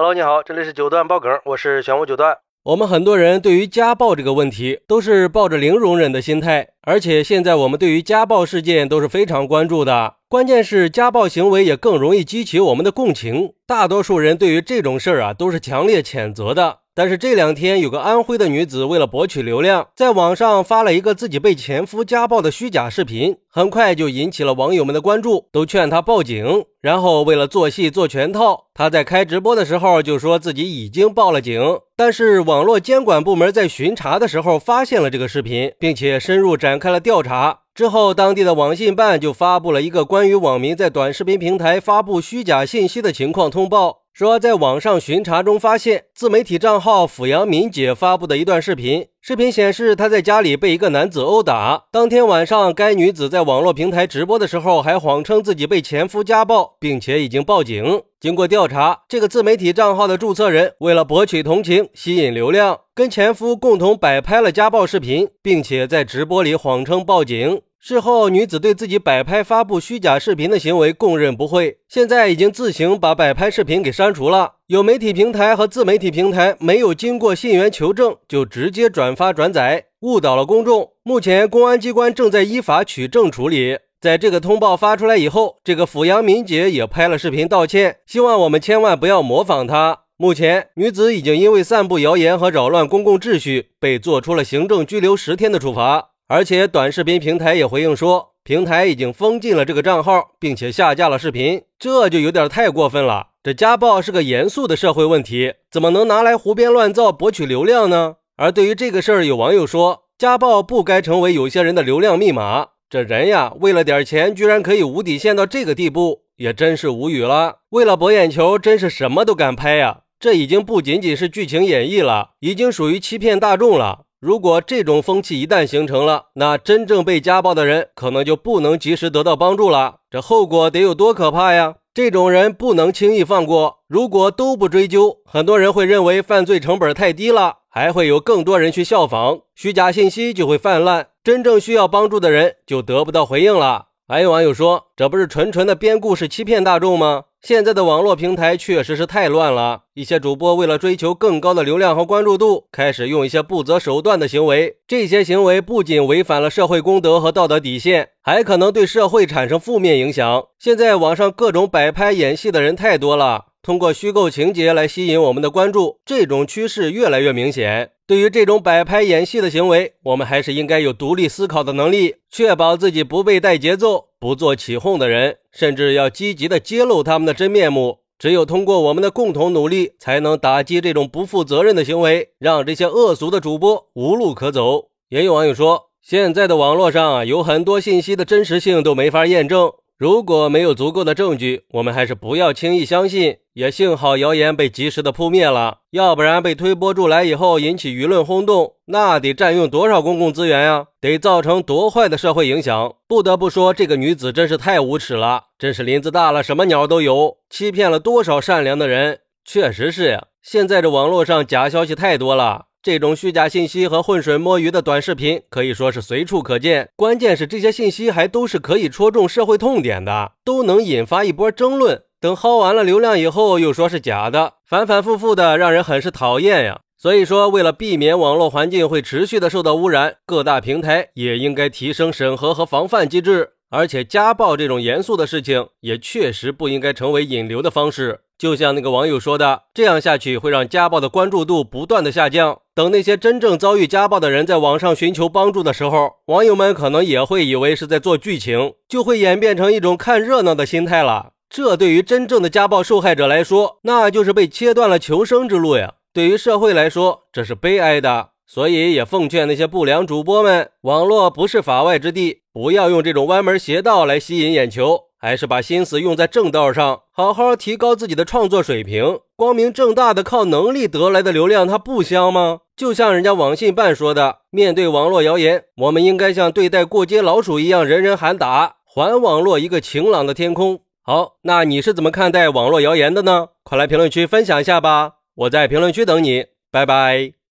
Hello，你好，这里是九段爆梗，我是玄武九段。我们很多人对于家暴这个问题都是抱着零容忍的心态，而且现在我们对于家暴事件都是非常关注的。关键是家暴行为也更容易激起我们的共情，大多数人对于这种事儿啊都是强烈谴责的。但是这两天有个安徽的女子为了博取流量，在网上发了一个自己被前夫家暴的虚假视频，很快就引起了网友们的关注，都劝她报警。然后为了做戏做全套，她在开直播的时候就说自己已经报了警。但是网络监管部门在巡查的时候发现了这个视频，并且深入展开了调查。之后，当地的网信办就发布了一个关于网民在短视频平台发布虚假信息的情况通报。说，在网上巡查中发现自媒体账号“阜阳敏姐”发布的一段视频。视频显示，她在家里被一个男子殴打。当天晚上，该女子在网络平台直播的时候，还谎称自己被前夫家暴，并且已经报警。经过调查，这个自媒体账号的注册人为了博取同情、吸引流量，跟前夫共同摆拍了家暴视频，并且在直播里谎称报警。事后，女子对自己摆拍发布虚假视频的行为供认不讳，现在已经自行把摆拍视频给删除了。有媒体平台和自媒体平台没有经过信源求证就直接转发转载，误导了公众。目前，公安机关正在依法取证处理。在这个通报发出来以后，这个阜阳敏姐也拍了视频道歉，希望我们千万不要模仿她。目前，女子已经因为散布谣言和扰乱公共秩序，被做出了行政拘留十天的处罚。而且短视频平台也回应说，平台已经封禁了这个账号，并且下架了视频，这就有点太过分了。这家暴是个严肃的社会问题，怎么能拿来胡编乱造博取流量呢？而对于这个事儿，有网友说，家暴不该成为有些人的流量密码。这人呀，为了点钱，居然可以无底线到这个地步，也真是无语了。为了博眼球，真是什么都敢拍呀！这已经不仅仅是剧情演绎了，已经属于欺骗大众了。如果这种风气一旦形成了，那真正被家暴的人可能就不能及时得到帮助了。这后果得有多可怕呀！这种人不能轻易放过。如果都不追究，很多人会认为犯罪成本太低了，还会有更多人去效仿，虚假信息就会泛滥，真正需要帮助的人就得不到回应了。还有网友说，这不是纯纯的编故事欺骗大众吗？现在的网络平台确实是太乱了，一些主播为了追求更高的流量和关注度，开始用一些不择手段的行为。这些行为不仅违反了社会公德和道德底线，还可能对社会产生负面影响。现在网上各种摆拍演戏的人太多了。通过虚构情节来吸引我们的关注，这种趋势越来越明显。对于这种摆拍演戏的行为，我们还是应该有独立思考的能力，确保自己不被带节奏、不做起哄的人，甚至要积极的揭露他们的真面目。只有通过我们的共同努力，才能打击这种不负责任的行为，让这些恶俗的主播无路可走。也有网友说，现在的网络上，有很多信息的真实性都没法验证。如果没有足够的证据，我们还是不要轻易相信。也幸好谣言被及时的扑灭了，要不然被推波助澜以后引起舆论轰动，那得占用多少公共资源呀？得造成多坏的社会影响？不得不说，这个女子真是太无耻了，真是林子大了什么鸟都有，欺骗了多少善良的人？确实是呀，现在这网络上假消息太多了。这种虚假信息和浑水摸鱼的短视频可以说是随处可见，关键是这些信息还都是可以戳中社会痛点的，都能引发一波争论。等薅完了流量以后，又说是假的，反反复复的，让人很是讨厌呀。所以说，为了避免网络环境会持续的受到污染，各大平台也应该提升审核和防范机制。而且，家暴这种严肃的事情，也确实不应该成为引流的方式。就像那个网友说的，这样下去会让家暴的关注度不断的下降。等那些真正遭遇家暴的人在网上寻求帮助的时候，网友们可能也会以为是在做剧情，就会演变成一种看热闹的心态了。这对于真正的家暴受害者来说，那就是被切断了求生之路呀。对于社会来说，这是悲哀的。所以也奉劝那些不良主播们，网络不是法外之地，不要用这种歪门邪道来吸引眼球，还是把心思用在正道上，好好提高自己的创作水平。光明正大的靠能力得来的流量，它不香吗？就像人家网信办说的，面对网络谣言，我们应该像对待过街老鼠一样，人人喊打，还网络一个晴朗的天空。好，那你是怎么看待网络谣言的呢？快来评论区分享一下吧，我在评论区等你，拜拜。